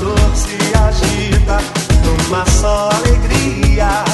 dor se agita numa só alegria.